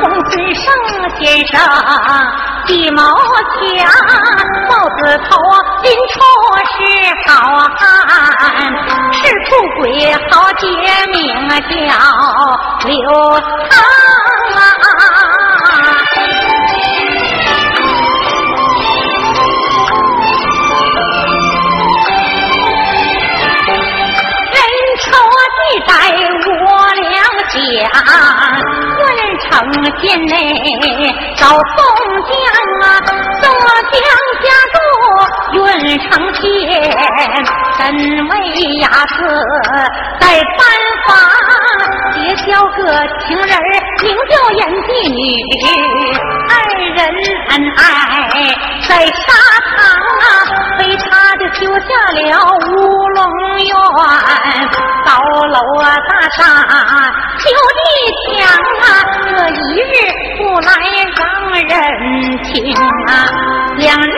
公孙胜先生地毛家豹子头林冲是好汉是富贵豪杰名叫刘唐啊人丑地窄我良家城县内找宋江啊，宋江家住运城县，身为雅子在班房，结交个情人名叫燕妓女，二人恩爱在沙场啊，为他就修下了乌龙院，高楼。啊大厦修的墙啊，这一日不来让人听啊，两日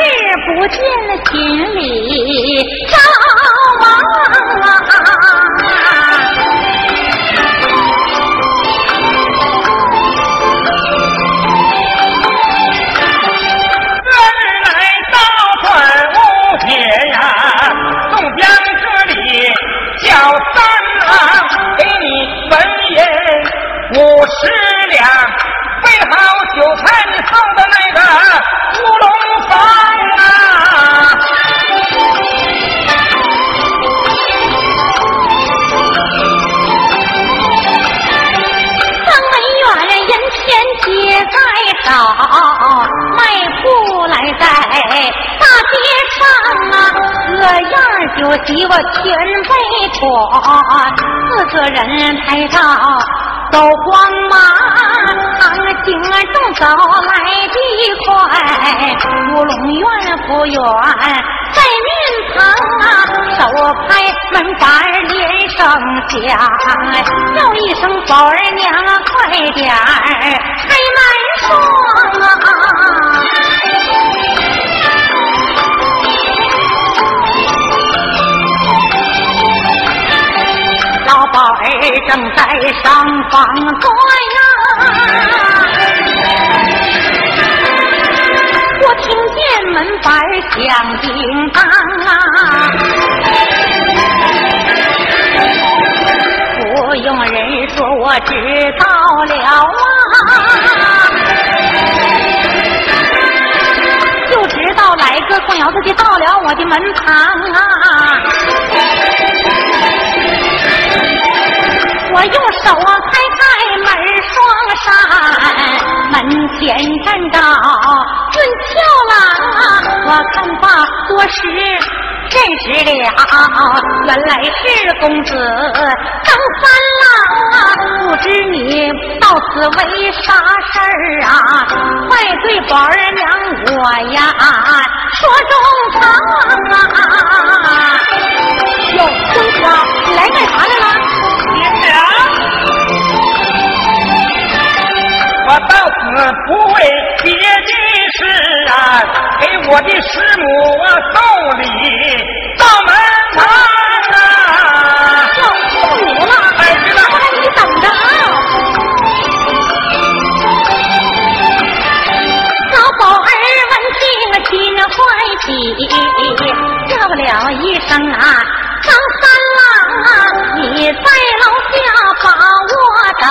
不见心里着忙啊。老三啊，给你文银五十两，备好酒菜，你送到那个。各样酒席我全备妥，四个人拍照。走黄马，唐行中走来的。快，乌龙院不远，在面旁啊，手拍门板连声响，叫一声宝儿娘快点开门双啊！正在上房坐呀，我听见门板响叮当啊，不用人说我知道了啊，就知道来个光腰子就到了我的门旁啊。我用手啊开开门双扇，门前站着俊俏郎啊，我看罢多时认识了，原来是公子张三郎啊，不知你到此为啥事儿啊？快对宝儿娘我呀说中他给我的师母啊送礼到门旁啊。要送礼了，哎，知道，你等着啊。老宝儿闻听心欢喜，叫了一声啊，张三郎啊，你在楼等。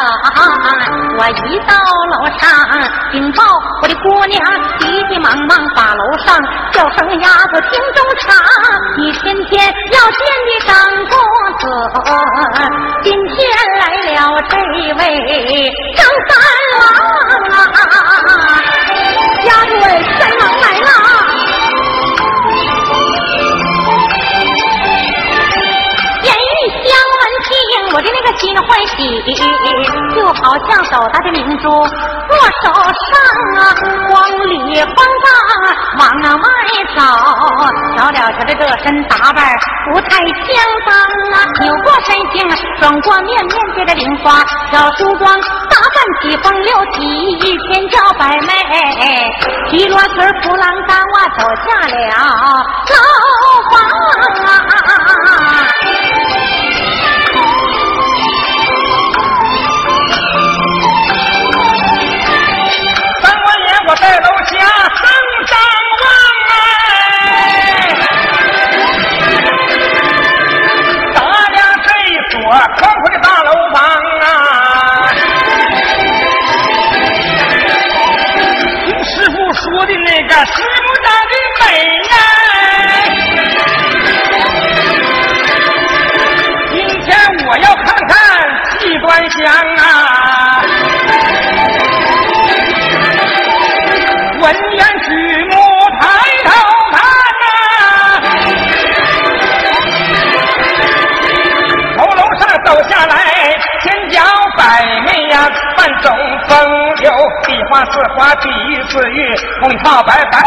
我一到。楼上禀报我的姑娘，急急忙忙把楼上叫声丫头听中唱。你天天要见的张公子，今天来了这位张三郎啊！丫头，三我的那个心欢喜，就好像斗大的明珠落手上啊，光里方大往外走，瞧了瞧的这身打扮不太相当啊，扭过身形，转过面面对着菱花小梳妆，打扮起风流几千娇百媚，提罗裙扑浪干我走下了牢房啊。四玉，红桃，白白。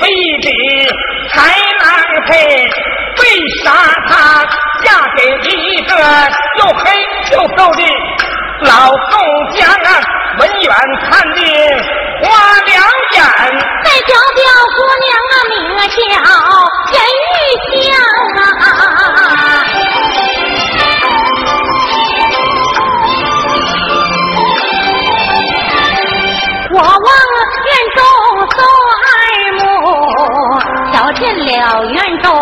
配礼，才能配。为啥她嫁给一个又黑又瘦的老宋江啊？文远看的花两眼，再瞧瞧姑娘啊，名叫沈玉香啊。小院中，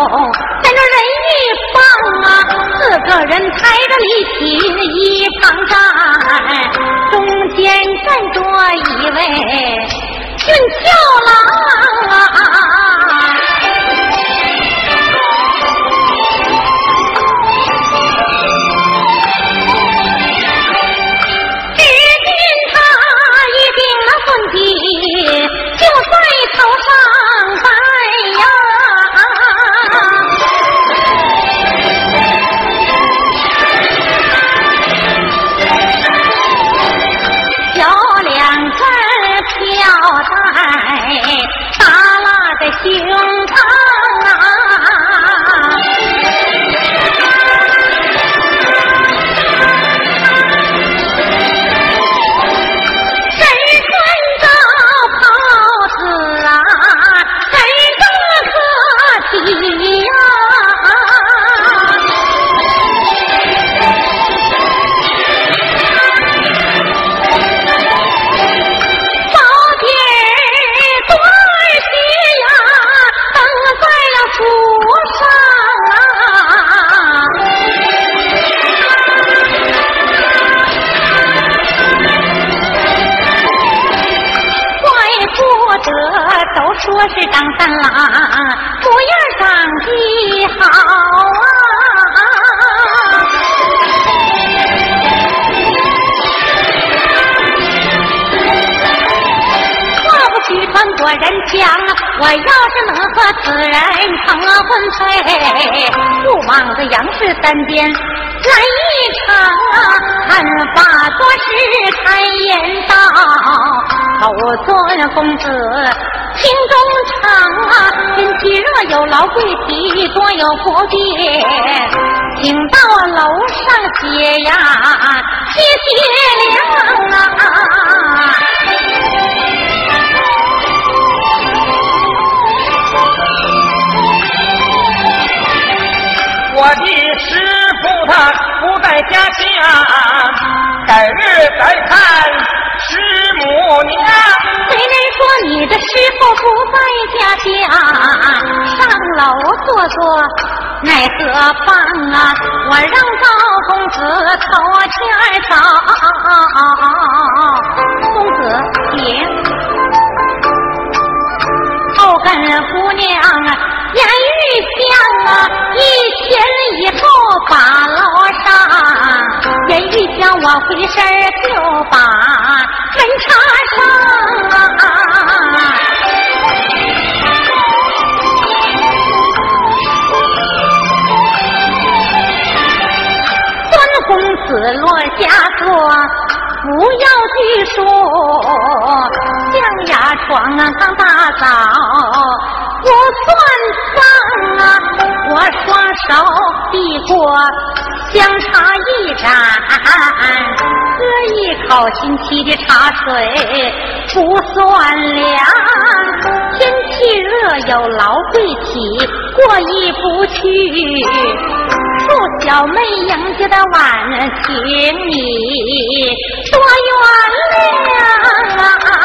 那人一放啊，四个人抬着礼品一旁站，中间站着一位俊俏郎啊。此人成了婚配，不枉这杨氏三间来一场啊！看法多是开言道，口尊公子心中常啊，天气热有劳贵体，多有不便，请到楼上歇呀，歇歇凉啊。我的师傅他不在家乡，改日再看师母娘。虽然说你的师傅不在家乡，上楼坐坐奈何妨啊？我让赵公子头前走。公子，请。后跟姑娘啊。言语香啊，一前一后把楼上，言语香我回身就把门插上啊。孙公子落下座，不要拘束，象牙床刚打扫。不算脏啊！我双手递过香茶一盏，喝一口新沏的茶水，不算凉。天气热有劳贵体，过意不去。祝小妹迎接的晚，请你多原谅啊！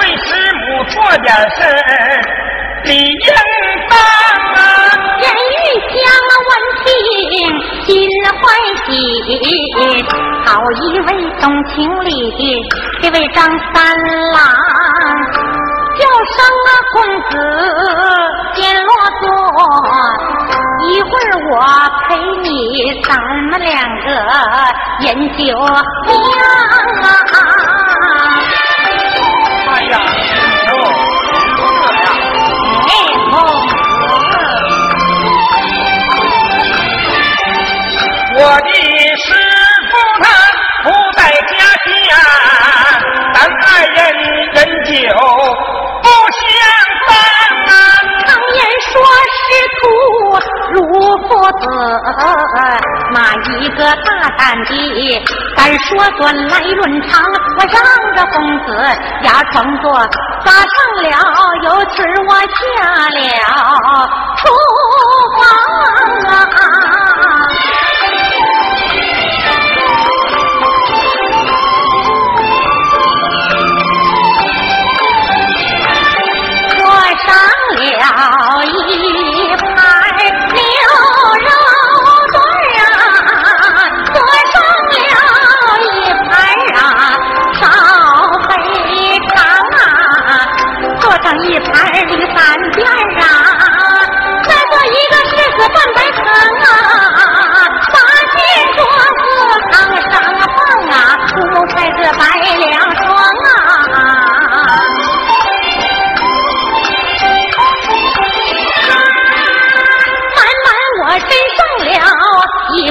为师母做点事理应当啊。言语香闻听心欢喜，好一位懂情理这位张三郎，叫声啊公子先落座，一会儿我陪你咱们两个饮酒量啊。子，骂一个大胆的敢说算来论长？我让着公子牙床坐，咋上了，由此我下了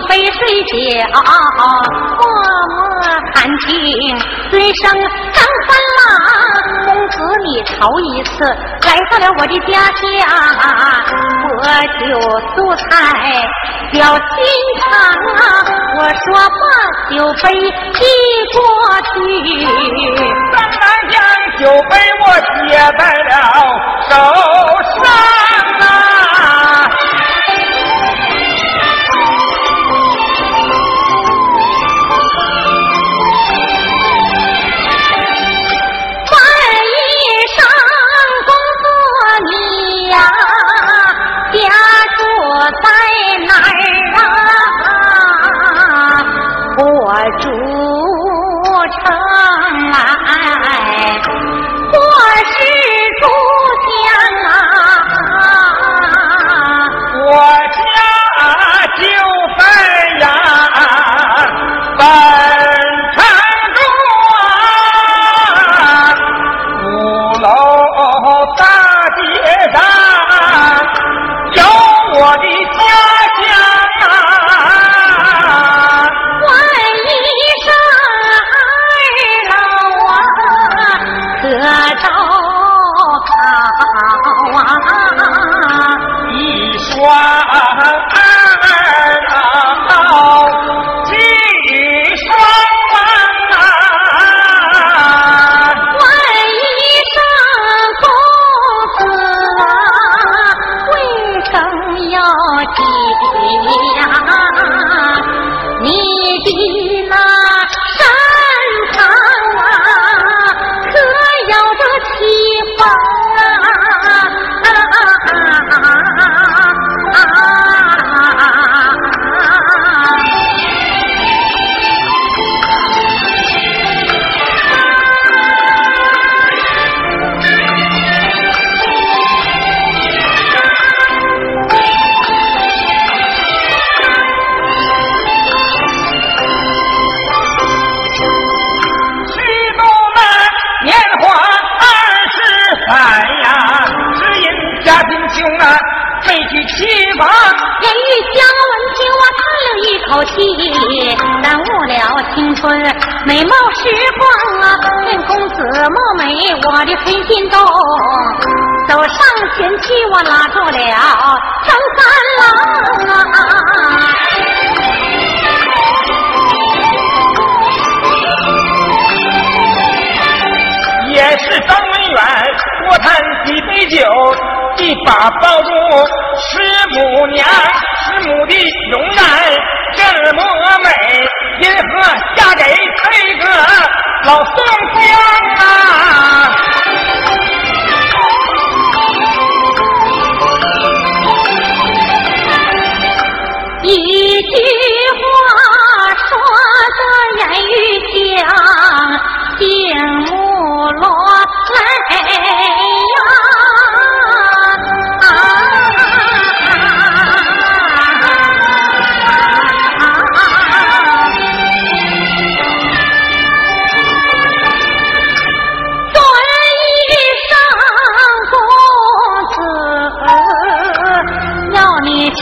杯水酒，默默含情，尊声张三郎，公子你头一次来到了我的家乡，喝酒素菜表心肠啊！我说把酒杯递过去，当然将酒杯我接在了嫌弃，我拉住了张三郎啊。也是张文远，我谈几杯酒，一把抱住师母娘，师母的容颜这么美，因何嫁给这个老宋江啊？一句话说得言语响，心不落。哎呀。尊一声公子，要你听。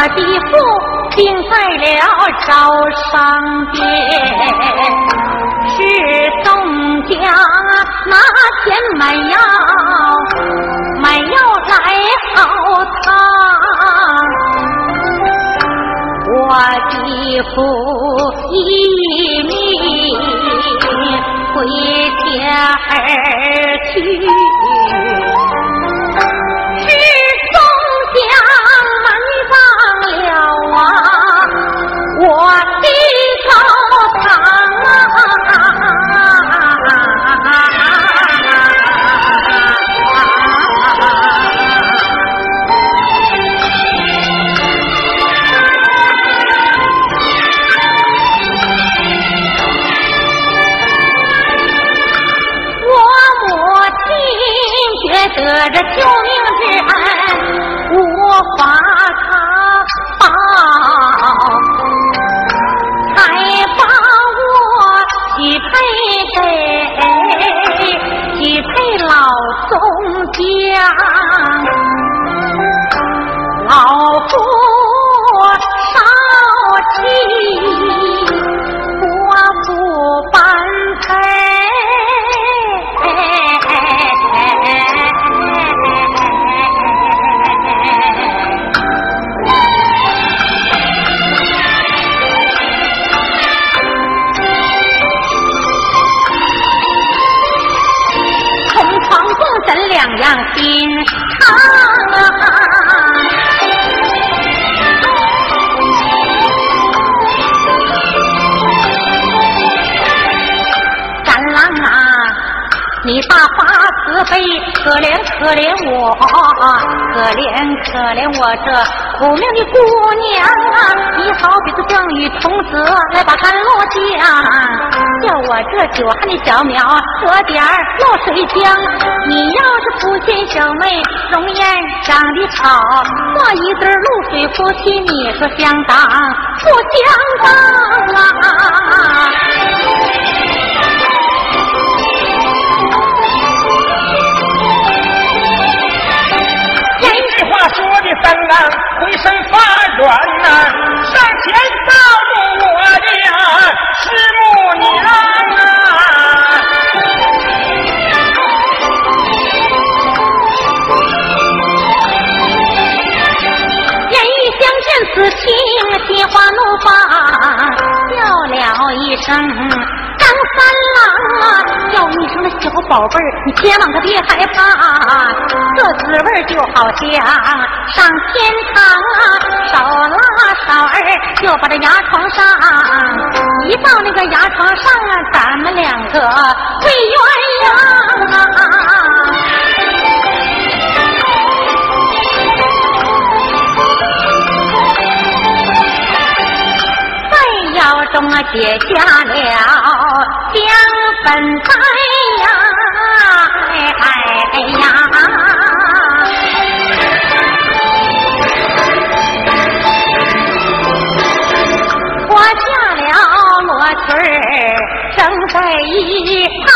我的父病在了招商店，是宋江拿钱买药，买药来熬汤。我的父一命回家而去。你大发慈悲，可怜可怜我，可怜可怜我这。苦命的姑娘啊，你好比是降雨童子来把甘露降，叫我这久旱的小苗喝点露水浆。你要是福气小妹，容颜长得好，做一对露水夫妻，你说相当不相当啊？转呐，上前抱住我的师母娘啊！言语相见此情，心花怒放，叫了一声。张三郎啊，叫一声那小宝贝儿，你千万可别害怕，这滋味就好像上天堂啊！手拉手儿就把这牙床上，一到那个牙床上啊，咱们两个会鸳鸯啊！中啊，结下了。两分开呀，哎哎呀！我嫁了罗裙儿，正在一旁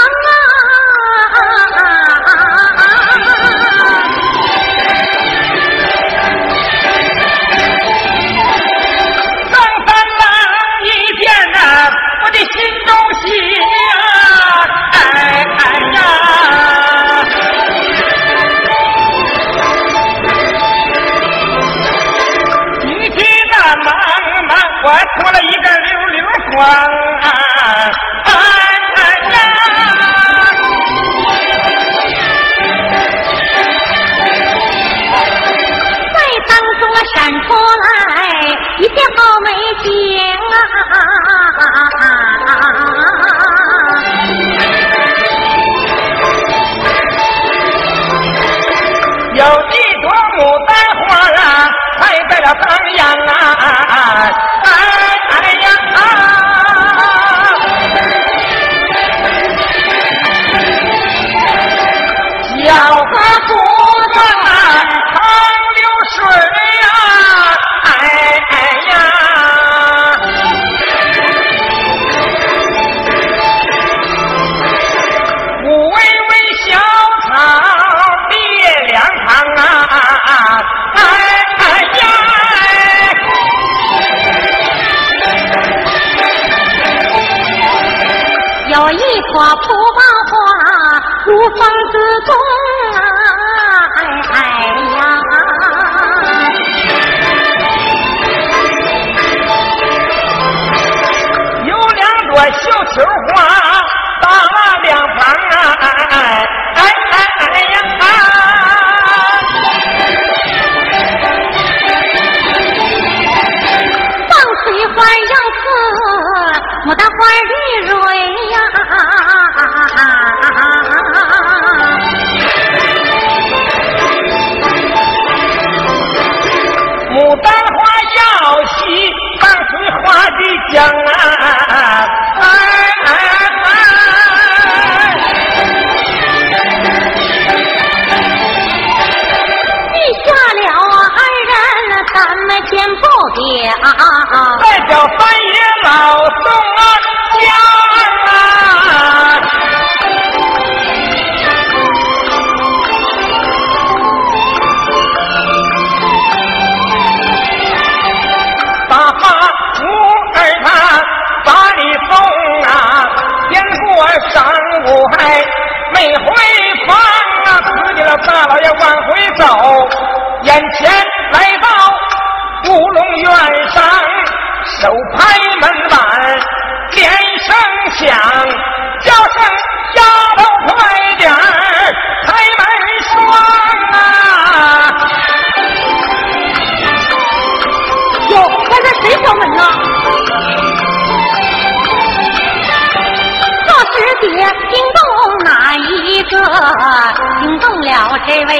惊动了这位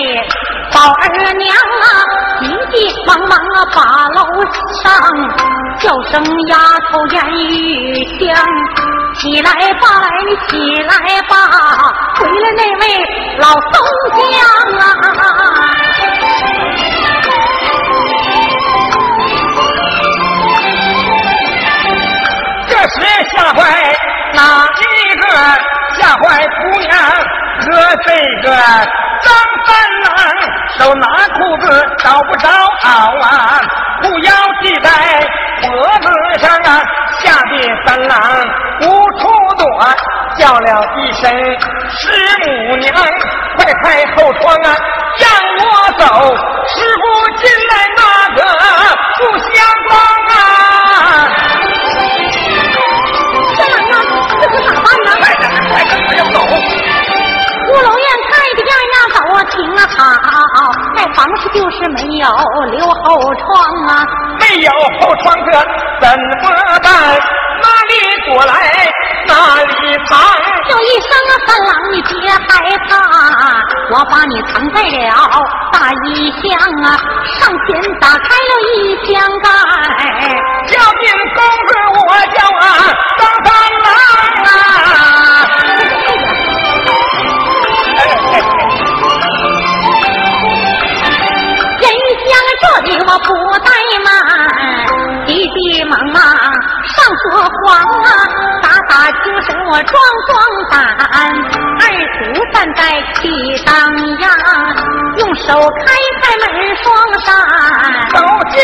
宝儿娘啊！急急忙忙啊，把楼上叫声丫头言语香，起来吧，你起来吧，回来那位老宋江啊！这时吓坏哪一个？吓坏姑娘和这个张三郎手拿裤子找不着袄啊，裤腰系在脖子上啊，吓得三郎无处躲，叫了一声师母娘，快开后窗啊，让我走，师傅进来那个不相帮啊！三郎啊，这可咋办呢？快点，快点，快好，那房子就是没有留后窗啊。没有后窗这怎么办？哪里躲来哪里藏？有一声啊，三郎你别害怕，我把你藏在了大衣箱啊，上前打开了一箱盖。叫进公子我叫啊张三我壮壮胆，二徒站在气当阳，用手开开门双扇。走进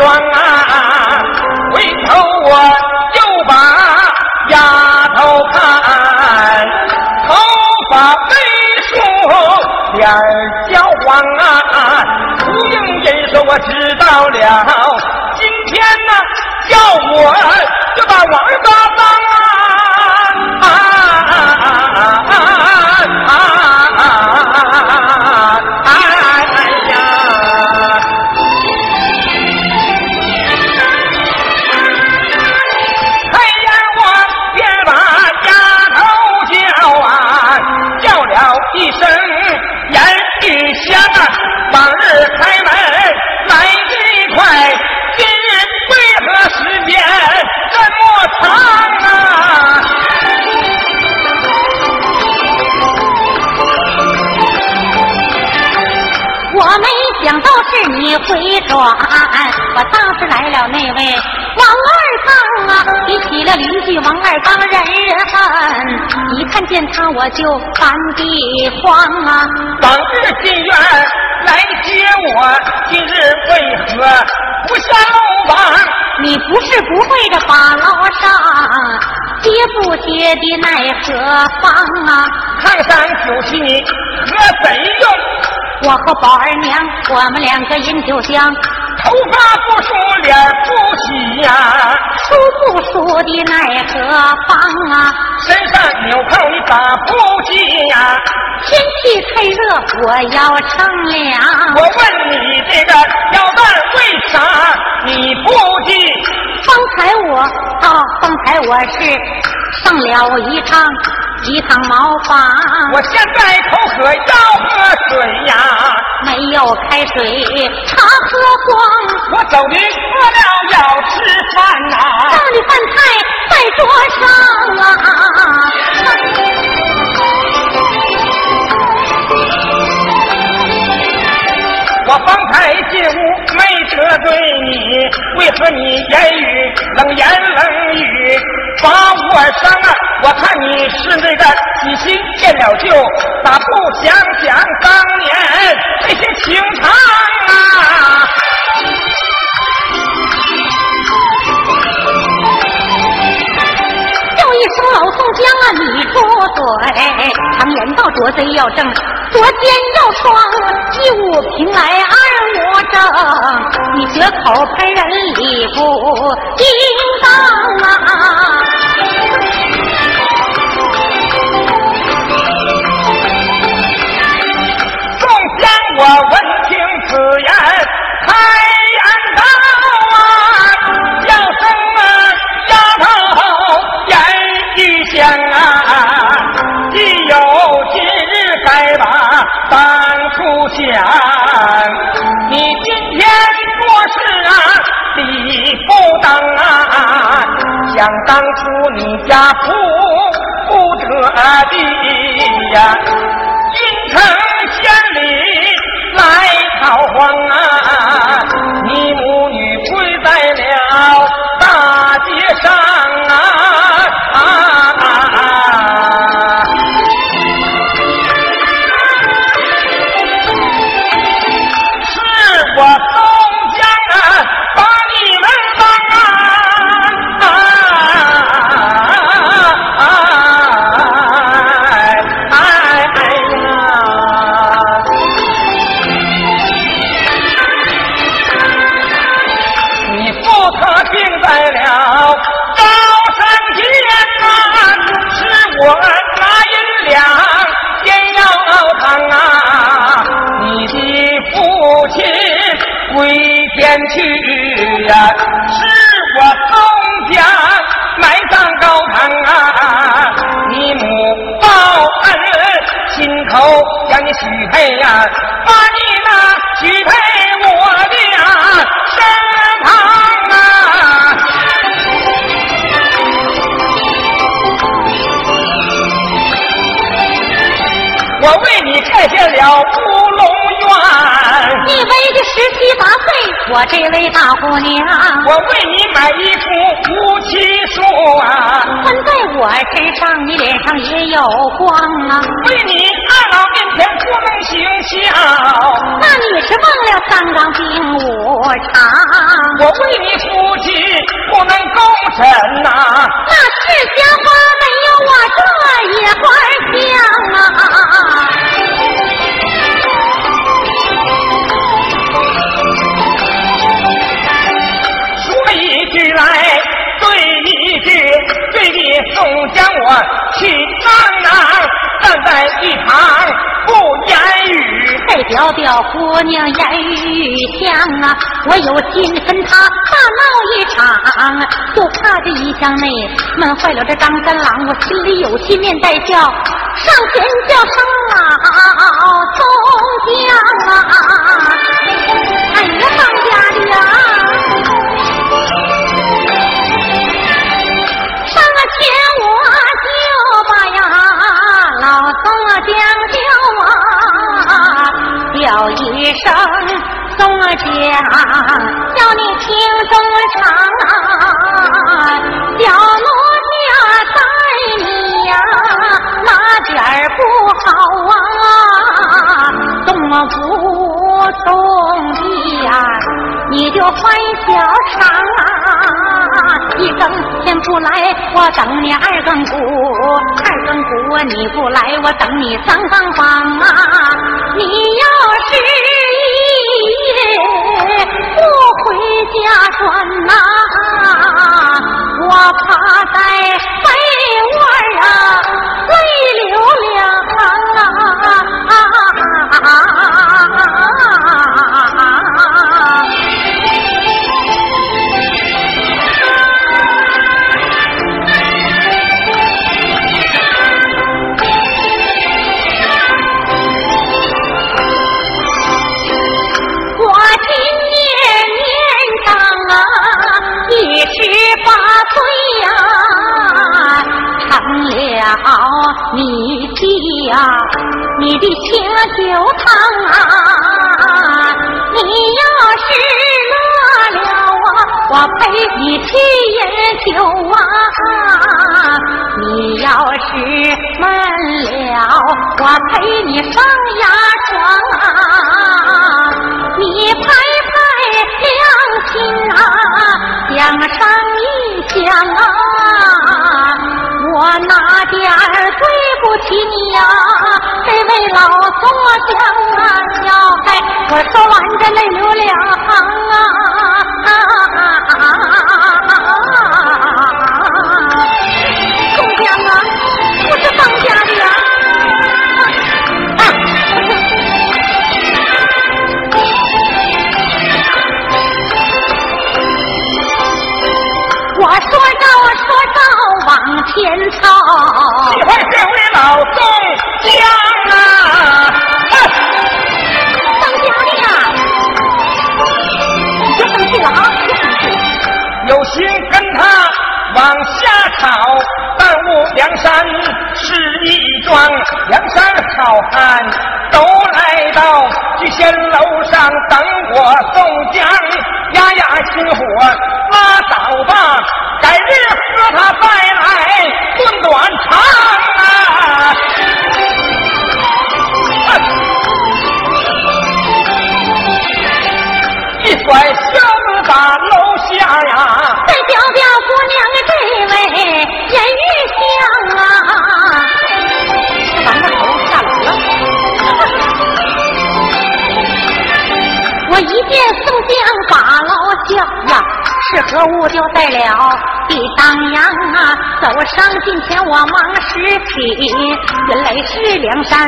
转啊，回头我又把丫头看，头发微梳，脸儿焦黄啊，不应人说我知道了，今天呢叫我就把王八当想到是你回转，我当时来了那位王二刚啊，提起了邻居王二刚人人恨，一看见他我就烦地慌啊。往日进院来接我，今日为何不下楼房？你不是不会这把牢上，接不接的奈何方啊？看山酒席你和谁用？我和宝二娘，我们两个饮酒香，头发不梳，脸不洗呀、梳不梳的奈何方啊？身上纽扣你咋不系呀、天气太热，我要乘凉。我问你这个腰带为啥你不系？方才我啊，方才我是上了一趟一趟茅房，我现在口渴要喝水呀，没有开水，茶喝光。我走的饿了要吃饭呐、大的饭菜在桌上啊。我方才进屋没得罪你，为何你言语冷言冷语把我伤啊？我看你是那个喜新厌了旧，咋不想想当年这些情长啊？叫一声老宋江啊，你住嘴！常言道，捉贼要正，捉奸要双，一五平来二五正。你绝口喷人理不应当啊！宋江，我闻听此言，开你今天做事啊理不当啊，想当初你家富不得地呀，京城县里来逃荒啊，去呀，是我宋家埋葬高堂啊！你母报恩，亲口将你许配呀，把你那许配我的身旁啊！我为你拆建了乌龙院，你为的十七八岁。我这位大姑娘，我为你买一株夫妻书啊，穿在我身上，你脸上也有光啊。为你二老面前不能行孝，那你是忘了三纲并五常。我为你夫妻不能共枕呐，那世间花没有我这一花香啊。来，对你是对你宋江，我气昂昂站在一旁不言语。这表表姑娘言语香啊，我有心跟他大闹一场，就怕这一箱内闷坏了这张三郎。我心里有气面带笑，上前叫声老宋江啊！哎呀，当家的呀！见我就把呀老宋啊将究啊叫一声宋儿姐叫你听这么长啊小奴家待你呀哪点儿不好啊动啊不动你呀你就换小厂啊一更天不来，我等你二更鼓；二更鼓你不来，我等你三更梆啊！你要是一夜不回家转呐，我趴在被窝啊呀，你的清酒汤啊！你要是乐了啊，我陪你去饮酒啊！你要是闷了，我陪你上牙床啊！你拍拍良心啊，想上一想啊！起你呀？这位老作将啊，小孩，我说完这泪流两行啊！宋江啊，我是当家的呀！我说着，我说着。往前老宋家啊！当家的呀，你生气了啊！有心跟他往下讨，但悟梁山是一桩，梁山好汉都来到聚仙楼上等我宋江，压压心火拉倒吧。改日和他再来论短长啊！一甩袖子打楼下呀，再表表姑娘这位人玉香啊，把那头下来了。我一见宋江，是何物就在了地当阳啊！走上近前我忙拾起，原来是梁山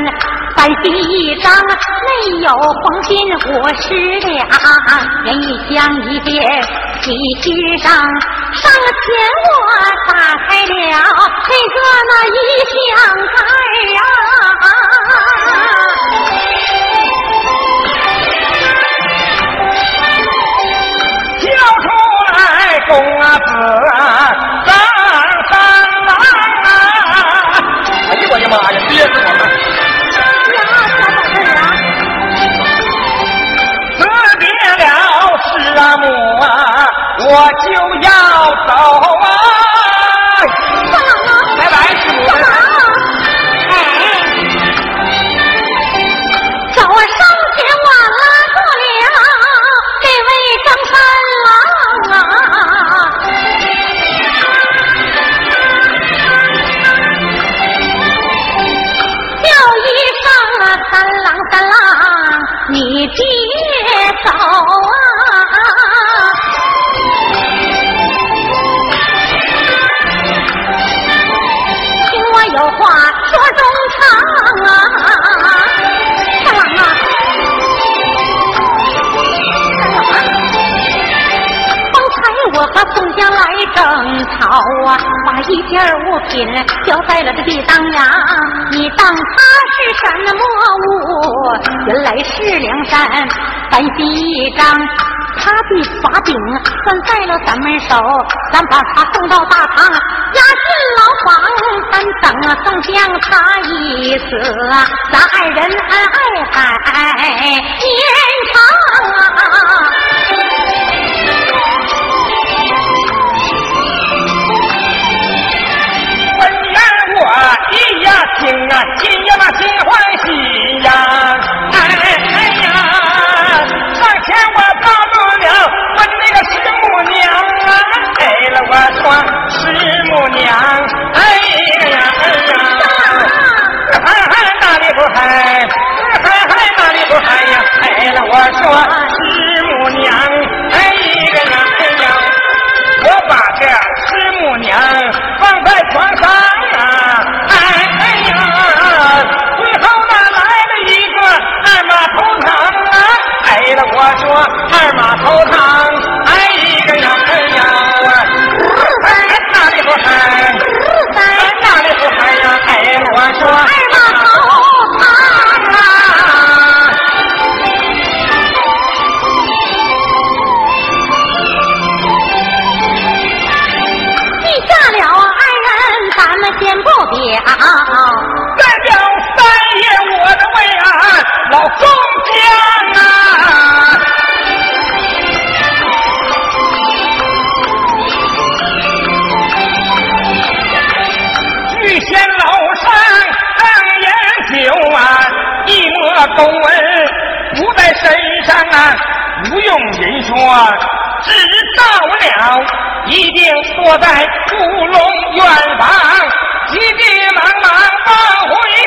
白第一张，内有黄金五十两，人一将一别喜心上，上前我打开了这个那一箱盖啊。公啊子张三郎啊！哎呀我的妈呀，憋死我了！呀，咋回事。啊？辞别了师啊母啊，我就要走啊！和宋江来争吵啊，把一件物品交在了这地当阳，你当他是什么物？原来是梁山白一张。他的把柄攥在了咱们手，咱把他送到大堂，押进牢房。咱等宋江他一死，咱二人恩爱海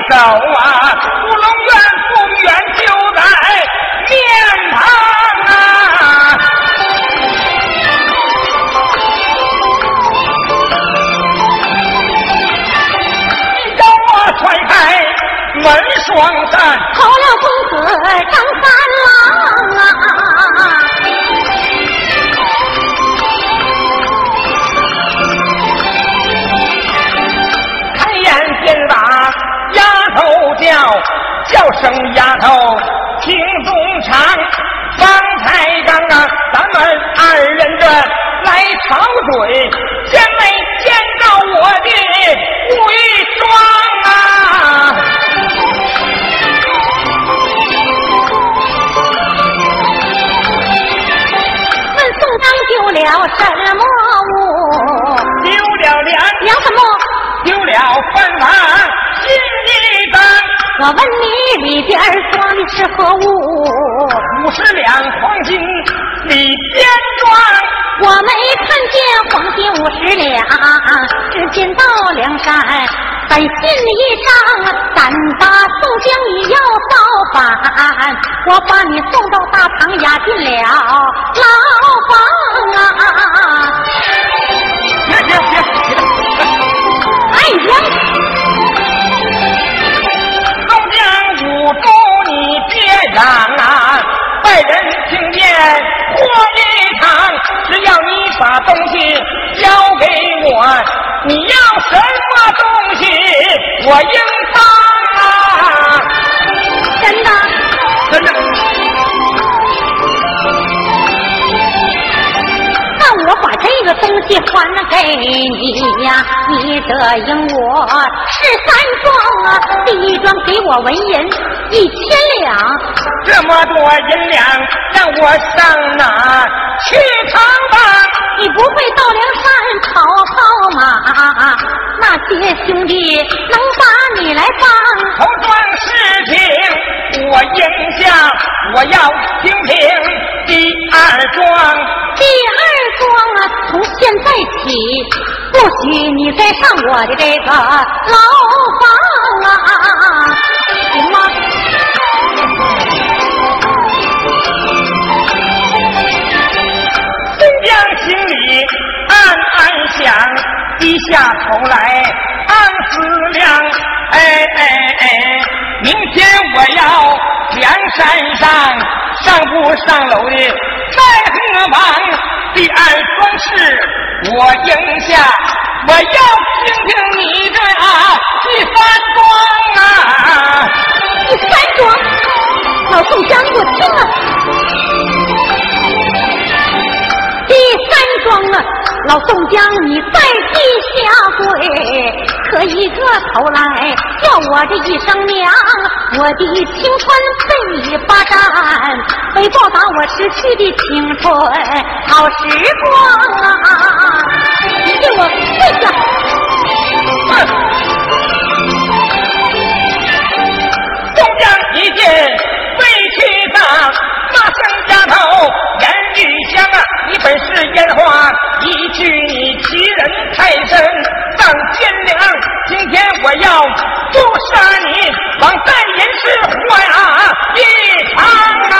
走啊，乌龙院不远就在面旁啊。让我踹开门双扇，好了公子张三叫叫声丫头，听宋长。方才刚刚，咱们二人这来吵嘴，见没见到我的伪装啊？问宋江丢了什么物？丢了粮，粮什么？丢了饭碗。我问你里边装的是何物？五十两黄金里边装，我没看见黄金五十两，只见到梁山本信一张，咱把宋江你要造反，我把你送到大堂押进了牢房啊！行行行！哎呀！让啊！外人听见火一场，只要你把东西交给我，你要什么东西我应当啊！真的，真的。那我把这个东西还给你呀，你得应我十三庄啊！第一庄给我文银一千两。这么多银两，让我上哪去藏吧？你不会到梁山跑跑马？那些兄弟能把你来帮？头桩事情我应下，我要听听第二桩。第二桩啊，从现在起，不许你再上我的这个牢房啊，下头来暗思量，哎哎哎，明天我要梁山上，上不上楼的在何方？第二桩事我应下，我要听听你这第三桩啊！第三桩，老宋江，我听了。第三桩啊，老宋江，你在地下跪，磕一个头来叫我这一声娘，我的青春被你霸占，为报答我失去的青春好时光啊！你给我跪下！宋江一见香啊，你本是烟花，一句你欺人太甚，丧天良。今天我要诛杀你，往在人世活呀一场啊！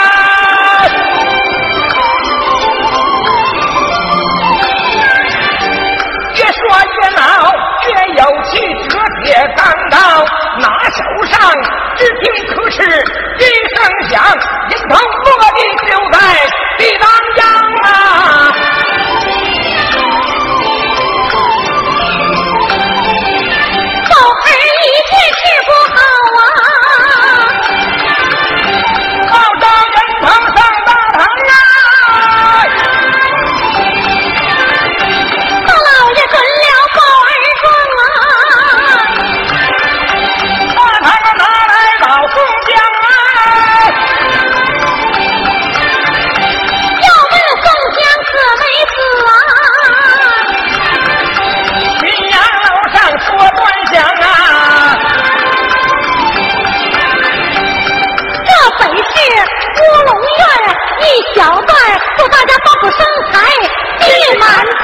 越说越恼，越有气，扯铁钢刀拿手上，只听可是一声响。人头落地就在地当啊。你妈